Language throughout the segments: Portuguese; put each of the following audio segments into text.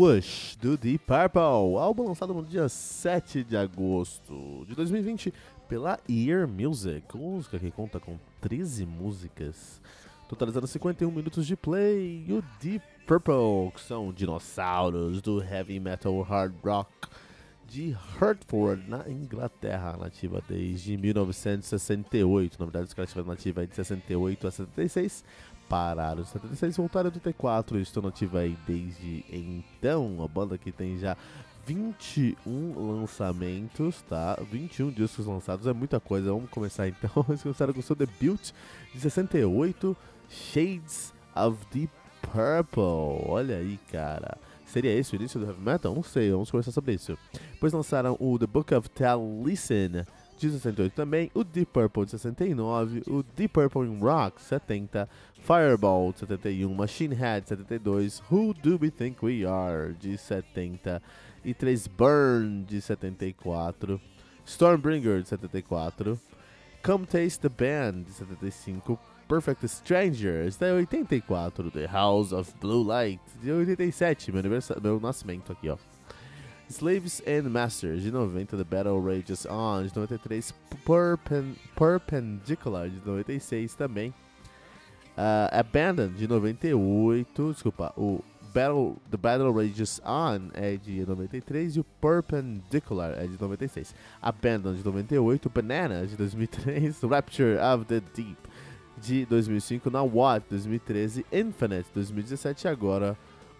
Wush, do Deep Purple, álbum lançado no dia 7 de agosto de 2020 pela Ear Music, música que conta com 13 músicas, totalizando 51 minutos de play, e o Deep Purple, que são dinossauros do heavy metal hard rock de Hertford, na Inglaterra, nativa desde 1968, na verdade os caras estiveram nativa de 68 a 76, pararam em 76, voltaram em 84 e estão nativa aí desde então. A banda que tem já 21 lançamentos, tá? 21 discos lançados, é muita coisa. Vamos começar então. Eles começaram com o seu debut de 68, Shades of the Purple. Olha aí, cara. Seria esse o início do heavy metal? Não sei, vamos conversar sobre isso. Depois lançaram o The Book of Taliesin de 68 também, o Deep Purple de 69, o Deep Purple in Rock 70, Fireball de 71, Machine Head de 72, Who Do We Think We Are de 70 e 3 Burn de 74, Stormbringer de 74, Come Taste the Band de 75, Perfect Strangers de 84, The House of Blue Light de 87, meu, meu nascimento aqui ó. Slaves and Masters, de 90, The Battle Rages On, de 93, Perpen Perpendicular, de 96 também. Uh, Abandoned, de 98, desculpa, o Battle, The Battle Rages On é de 93 e o Perpendicular é de 96. Abandoned, de 98, Banana, de 2003, Rapture of the Deep, de 2005, Now What, 2013, Infinite, 2017 e agora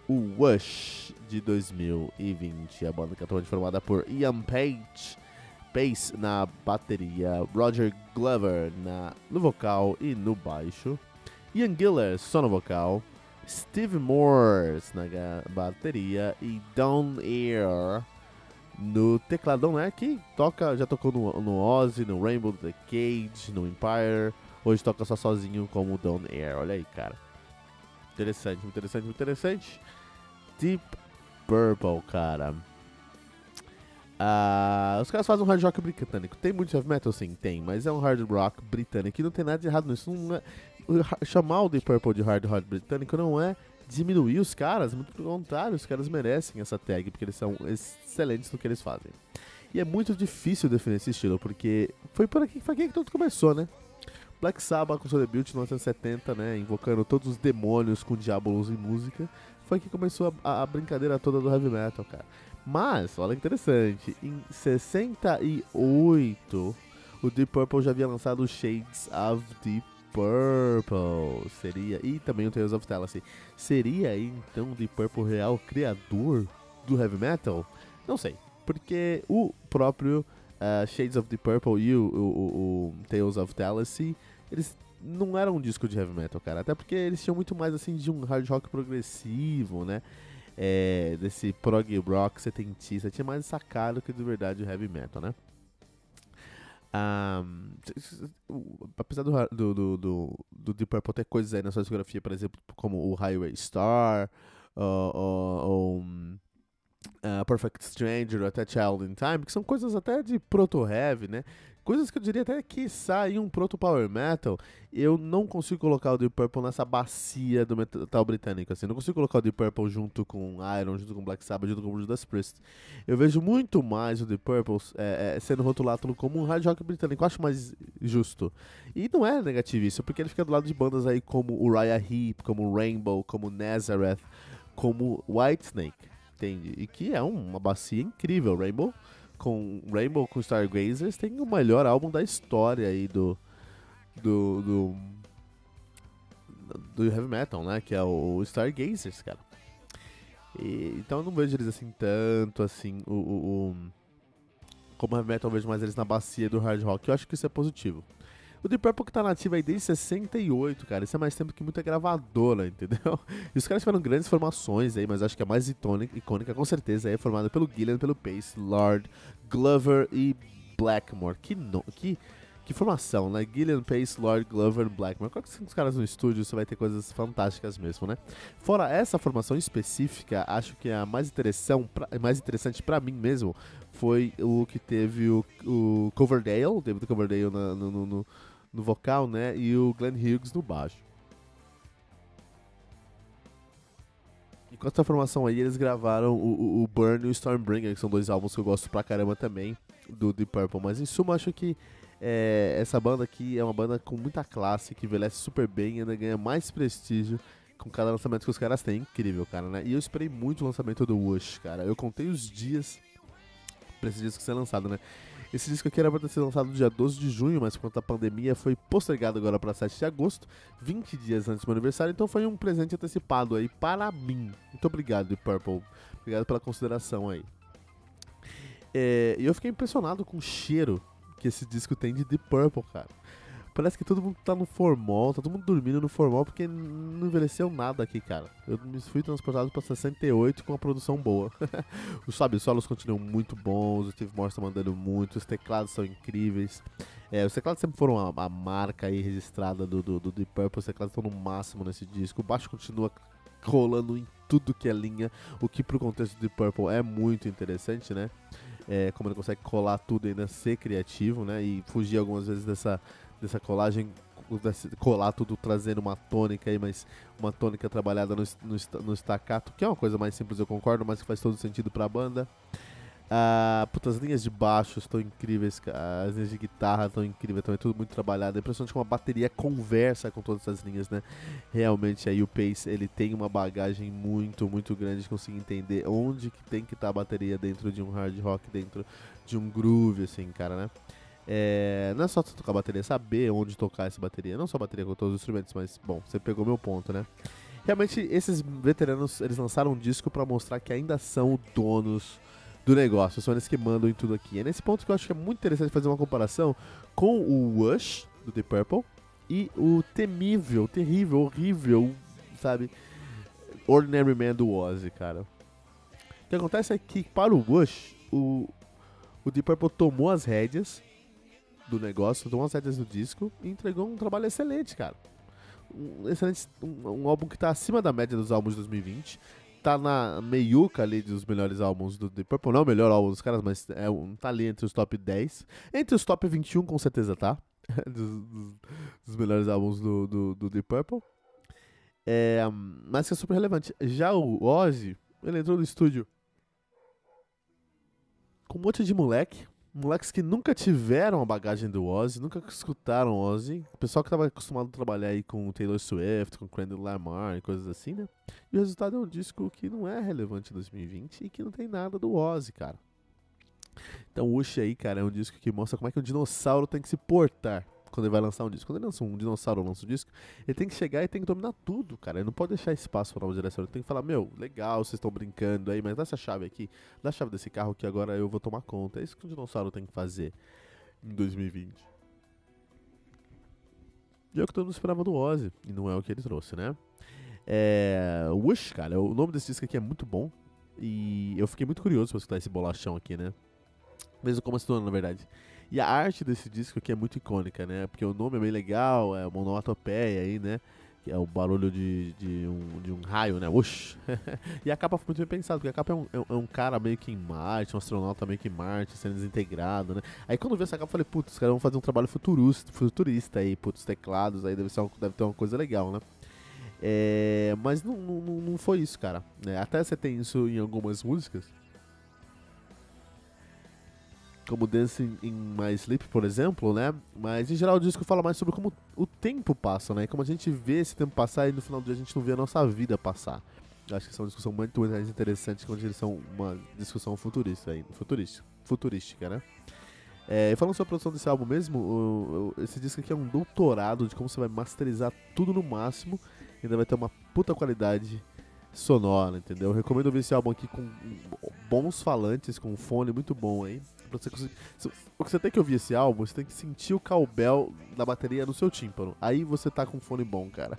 o Wush de 2020. A banda que é atualmente formada por Ian Page, bass na bateria, Roger Glover na, no vocal e no baixo, Ian Giller só no vocal, Steve Morse na bateria e Don Air no tecladão, né? Que toca, já tocou no, no Ozzy, no Rainbow the Cage, no Empire. Hoje toca só sozinho como Don Air. Olha aí, cara. Interessante, interessante, interessante. Deep Purple, cara. Uh, os caras fazem um hard rock britânico. Tem muito heavy metal? Sim, tem. Mas é um hard rock britânico e não tem nada de errado nisso. Não é, chamar o Deep Purple de hard rock britânico não é diminuir os caras. Muito pelo contrário, os caras merecem essa tag porque eles são excelentes no que eles fazem. E é muito difícil definir esse estilo porque foi por aqui, foi aqui que tudo começou, né? Black Sabbath com seu debut em 1970, né? Invocando todos os demônios com diabolos em música foi que começou a, a, brincadeira toda do heavy metal, cara. Mas, olha que interessante, em 68, o Deep Purple já havia lançado Shades of Deep Purple. Seria, e também o Tales of Tallahassee. Seria então, o Deep Purple real criador do heavy metal? Não sei, porque o próprio uh, Shades of Deep Purple e o, o, o, o Tales of Tallahassee, eles não era um disco de heavy metal, cara. Até porque eles tinham muito mais assim de um hard rock progressivo, né? É, desse prog rock setentista. Tinha mais essa cara que de verdade o heavy metal, né? Um, apesar do, do, do, do, do Deep Purple ter coisas aí na sua discografia, por exemplo, como o Highway Star, ou um, uh, Perfect Stranger, ou até Child in Time, que são coisas até de proto-heavy, né? Coisas que eu diria até que saem um proto power metal, eu não consigo colocar o Deep Purple nessa bacia do metal britânico, assim. Não consigo colocar o Deep Purple junto com Iron, junto com Black Sabbath, junto com Judas Priest. Eu vejo muito mais o Deep Purple é, é, sendo rotulado como um hard rock britânico. Eu acho mais justo. E não é negativo isso, porque ele fica do lado de bandas aí como Uriah Heep, como Rainbow, como Nazareth, como Whitesnake, entende? E que é uma bacia incrível, Rainbow com Rainbow com Stargazers tem o melhor álbum da história aí do do, do do heavy metal, né, que é o Stargazers, cara. E, então eu não vejo eles assim tanto assim o, o, o como heavy metal eu vejo mais eles na bacia do hard rock. Eu acho que isso é positivo. O Deep Purple que tá nativo aí desde 68, cara. Isso é mais tempo que muita gravadora, entendeu? E os caras tiveram grandes formações aí, mas acho que a mais icônica, icônica com certeza é formada pelo Gillian, pelo Pace, Lord, Glover e Blackmore. Que, no, que, que formação, né? Gillian, Pace, Lord, Glover, Blackmore. Qual que são os caras no estúdio? Você vai ter coisas fantásticas mesmo, né? Fora essa formação específica, acho que a mais, pra, mais interessante para mim mesmo foi o que teve o, o Coverdale, o David Coverdale no, no, no, no vocal, né? E o Glenn Hughes no baixo. E com essa formação aí, eles gravaram o, o, o Burn e o Stormbringer, que são dois álbuns que eu gosto pra caramba também, do Deep Purple. Mas em suma, acho que é, essa banda aqui é uma banda com muita classe, que envelhece super bem e ainda ganha mais prestígio com cada lançamento que os caras têm. Incrível, cara, né? E eu esperei muito o lançamento do Wush, cara. Eu contei os dias pra esse disco ser lançado, né? Esse disco aqui era para ser lançado no dia 12 de junho, mas conta da pandemia foi postergado agora para 7 de agosto, 20 dias antes do meu aniversário, então foi um presente antecipado aí para mim. Muito obrigado, Purple. Obrigado pela consideração aí. É, e eu fiquei impressionado com o cheiro que esse disco tem de Deep Purple, cara. Parece que todo mundo tá no formal, tá todo mundo dormindo no formal porque não envelheceu nada aqui, cara. Eu me fui transportado pra 68 com uma produção boa. os solos continuam muito bons, o Steve Morse tá mandando muito, os teclados são incríveis. É, os teclados sempre foram a, a marca aí registrada do, do, do Deep Purple, os teclados estão no máximo nesse disco. O baixo continua rolando em tudo que é linha, o que pro contexto do Deep Purple é muito interessante, né? É, como ele consegue colar tudo e ainda ser criativo, né? E fugir algumas vezes dessa dessa colagem, colar tudo trazendo uma tônica aí, mas uma tônica trabalhada no, no, no staccato, que é uma coisa mais simples, eu concordo, mas que faz todo sentido pra banda. Ah, as linhas de baixo estão incríveis, as linhas de guitarra estão incríveis também, tudo muito trabalhado. É impressionante como a bateria conversa com todas essas linhas, né? Realmente aí o Pace, ele tem uma bagagem muito, muito grande de conseguir entender onde que tem que estar tá a bateria dentro de um hard rock, dentro de um groove, assim, cara, né? É, não é só tocar bateria, saber onde tocar essa bateria. Não só bateria com todos os instrumentos, mas, bom, você pegou meu ponto, né? Realmente, esses veteranos, eles lançaram um disco para mostrar que ainda são donos do negócio, são eles que mandam em tudo aqui. É nesse ponto que eu acho que é muito interessante fazer uma comparação com o Wush, do The Purple, e o temível, terrível, horrível, sabe, Ordinary Man do Ozzy, cara. O que acontece é que, para o Wush, o, o Purple tomou as rédeas do negócio, tomou as rédeas do disco e entregou um trabalho excelente, cara. Um, excelente, um, um, álbum que tá acima da média dos álbuns de 2020. Tá na meiuca ali dos melhores álbuns do The Purple. Não é o melhor álbum dos caras, mas é um, tá ali entre os top 10. Entre os top 21, com certeza tá. dos, dos, dos, melhores álbuns do, do, do The Purple. É, mas que é super relevante. Já o Ozzy, ele entrou no estúdio com um monte de moleque moleques que nunca tiveram a bagagem do Ozzy, nunca escutaram Ozzy. O pessoal que estava acostumado a trabalhar aí com Taylor Swift, com Kendrick Lamar e coisas assim, né? E o resultado é um disco que não é relevante em 2020 e que não tem nada do Ozzy, cara. Então o Ush aí, cara, é um disco que mostra como é que um dinossauro tem que se portar quando ele vai lançar um disco. Quando ele lança um dinossauro lança um disco, ele tem que chegar e tem que dominar tudo, cara. Ele não pode deixar espaço para uma direção. Ele tem que falar, meu, legal, vocês estão brincando aí, mas dá essa chave aqui, dá a chave desse carro que agora eu vou tomar conta. É isso que um dinossauro tem que fazer em 2020. E é o que todo mundo esperava do Ozzy, e não é o que ele trouxe, né? É. Wish, cara, o nome desse disco aqui é muito bom. E eu fiquei muito curioso pra escutar esse bolachão aqui, né? Mesmo como se na verdade. E a arte desse disco aqui é muito icônica, né? Porque o nome é bem legal, é monoatopeia aí, né? Que é o barulho de, de, um, de um raio, né? Ush! e a capa foi muito bem pensada, porque a capa é um, é um cara meio que em Marte, um astronauta meio que em Marte, sendo desintegrado, né? Aí quando eu vi essa capa, eu falei, putz, os caras vão fazer um trabalho futurista, futurista aí, putz, teclados, aí deve, ser uma, deve ter uma coisa legal, né? É, mas não, não, não foi isso, cara. É, até você tem isso em algumas músicas, como Dancing in My Sleep, por exemplo, né? Mas em geral o disco fala mais sobre como o tempo passa, né? Como a gente vê esse tempo passar e no final do dia a gente não vê a nossa vida passar. Eu acho que essa é uma discussão muito mais interessante quando eles são uma discussão futurista aí, futurística, futurística, né? É, falando sobre a produção desse álbum mesmo, o, o, esse disco aqui é um doutorado de como você vai masterizar tudo no máximo e ainda vai ter uma puta qualidade sonora, entendeu? Eu recomendo ouvir esse álbum aqui com bons falantes, com um fone muito bom aí Pra você conseguir, o que você tem que ouvir esse álbum, você tem que sentir o cowbell da bateria no seu tímpano. Aí você tá com um fone bom, cara.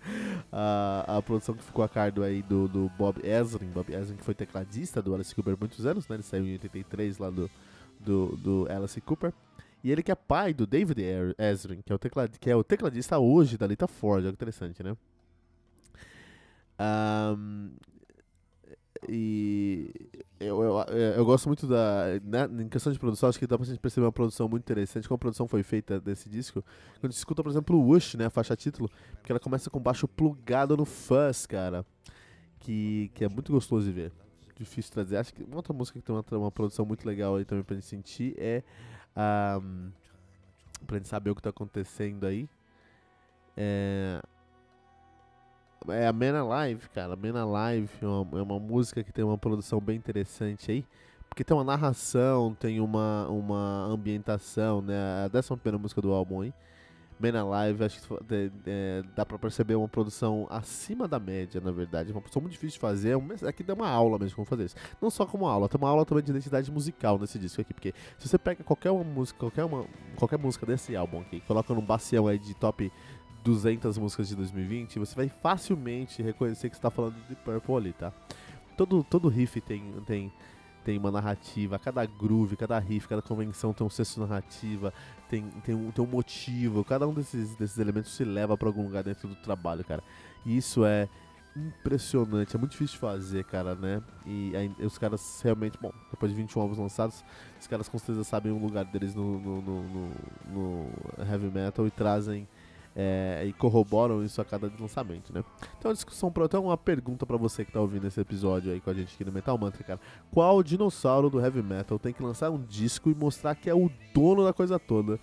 a, a, produção que ficou a cargo aí do, do Bob Ezrin, Bob Ezrin que foi tecladista do Alice Cooper muitos anos, né? Ele saiu em 83 lá do, do, do Alice Cooper. E ele que é pai do David Ezrin, que é o, teclad, que é o tecladista hoje da Lita Ford, olha que interessante, né? Um, e eu, eu, eu, gosto muito da. Né, em questão de produção, acho que dá pra gente perceber uma produção muito interessante. Como a produção foi feita desse disco. Quando você escuta, por exemplo, o Wush, né? A faixa título, que ela começa com baixo plugado no fuzz, cara. Que, que é muito gostoso de ver. Difícil trazer. Acho que uma outra música que tem uma, uma produção muito legal aí também pra gente sentir é. Um, pra gente saber o que tá acontecendo aí. É é a Man Alive, cara. Man Alive é uma, é uma música que tem uma produção bem interessante aí. Porque tem uma narração, tem uma, uma ambientação, né? A décima primeira música do álbum aí. Man Alive, acho que é, é, dá pra perceber uma produção acima da média, na verdade. É uma produção muito difícil de fazer. É aqui dá uma aula mesmo como fazer isso. Não só como aula, tem uma aula também de identidade musical nesse disco aqui. Porque se você pega qualquer uma música, qualquer, uma, qualquer música desse álbum aqui, coloca num bacião aí de top 200 músicas de 2020, você vai facilmente reconhecer que está falando de Purple ali, tá? Todo, todo riff tem, tem, tem uma narrativa, cada groove, cada riff, cada convenção tem um senso narrativa, tem, tem, um, tem um motivo, cada um desses, desses elementos se leva para algum lugar dentro do trabalho, cara. E isso é impressionante, é muito difícil de fazer, cara, né? E aí, os caras realmente, bom, depois de 21 álbuns lançados, os caras com certeza sabem o lugar deles no, no, no, no, no heavy metal e trazem é, e corroboram isso a cada lançamento, né? Então, a discussão para então uma pergunta para você que tá ouvindo esse episódio aí com a gente aqui no Metal Mantra, cara. Qual dinossauro do heavy metal tem que lançar um disco e mostrar que é o dono da coisa toda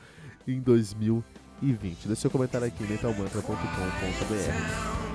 em 2020? Deixe seu comentário aqui em metalmantra.com.br.